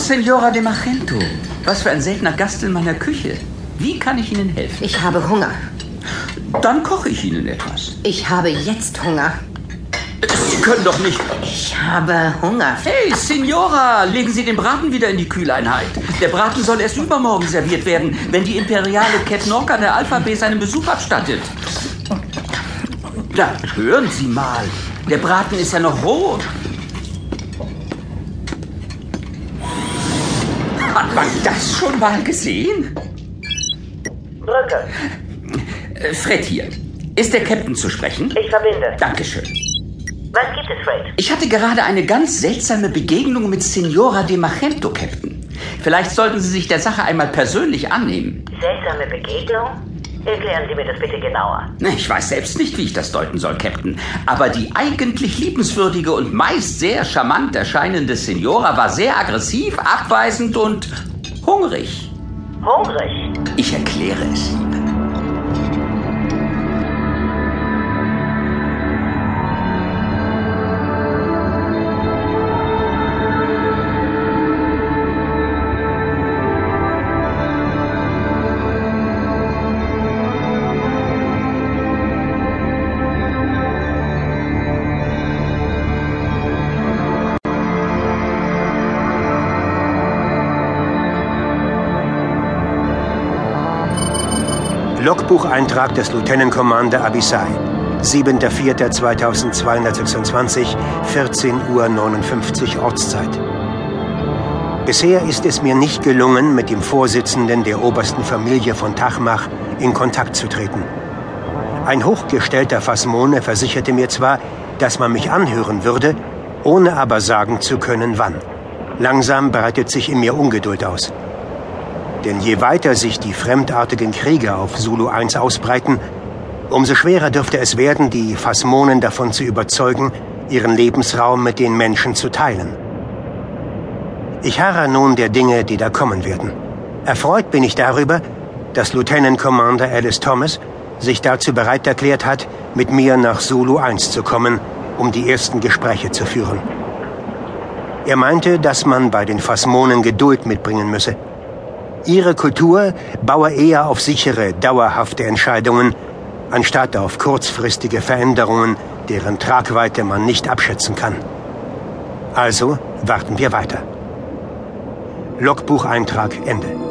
Senora de Magento. Was für ein seltener Gast in meiner Küche. Wie kann ich Ihnen helfen? Ich habe Hunger. Dann koche ich Ihnen etwas. Ich habe jetzt Hunger. Sie können doch nicht. Ich habe Hunger. Hey, Signora, legen Sie den Braten wieder in die Kühleinheit. Der Braten soll erst übermorgen serviert werden, wenn die imperiale Cat Norca der Alpha-B seinen Besuch abstattet. Da, hören Sie mal. Der Braten ist ja noch roh. Hat man das schon mal gesehen? Drücke. Äh, Fred hier. Ist der Captain zu sprechen? Ich verbinde. Dankeschön. Was gibt es, Fred? Ich hatte gerade eine ganz seltsame Begegnung mit Signora de Magento, Captain. Vielleicht sollten Sie sich der Sache einmal persönlich annehmen. Seltsame Begegnung? Erklären Sie mir das bitte genauer. Ich weiß selbst nicht, wie ich das deuten soll, Captain. Aber die eigentlich liebenswürdige und meist sehr charmant erscheinende Signora war sehr aggressiv, abweisend und hungrig. Hungrig? Ich erkläre es Ihnen. Logbucheintrag des Lieutenant Commander Abisai. 7.4.2226, 14.59 Uhr Ortszeit. Bisher ist es mir nicht gelungen, mit dem Vorsitzenden der obersten Familie von Tachmach in Kontakt zu treten. Ein hochgestellter Phasmone versicherte mir zwar, dass man mich anhören würde, ohne aber sagen zu können, wann. Langsam breitet sich in mir Ungeduld aus. Denn je weiter sich die fremdartigen Krieger auf Zulu 1 ausbreiten, umso schwerer dürfte es werden, die Phasmonen davon zu überzeugen, ihren Lebensraum mit den Menschen zu teilen. Ich harre nun der Dinge, die da kommen werden. Erfreut bin ich darüber, dass Lieutenant Commander Alice Thomas sich dazu bereit erklärt hat, mit mir nach Zulu 1 zu kommen, um die ersten Gespräche zu führen. Er meinte, dass man bei den Phasmonen Geduld mitbringen müsse. Ihre Kultur baue eher auf sichere, dauerhafte Entscheidungen, anstatt auf kurzfristige Veränderungen, deren Tragweite man nicht abschätzen kann. Also warten wir weiter. Logbucheintrag Ende.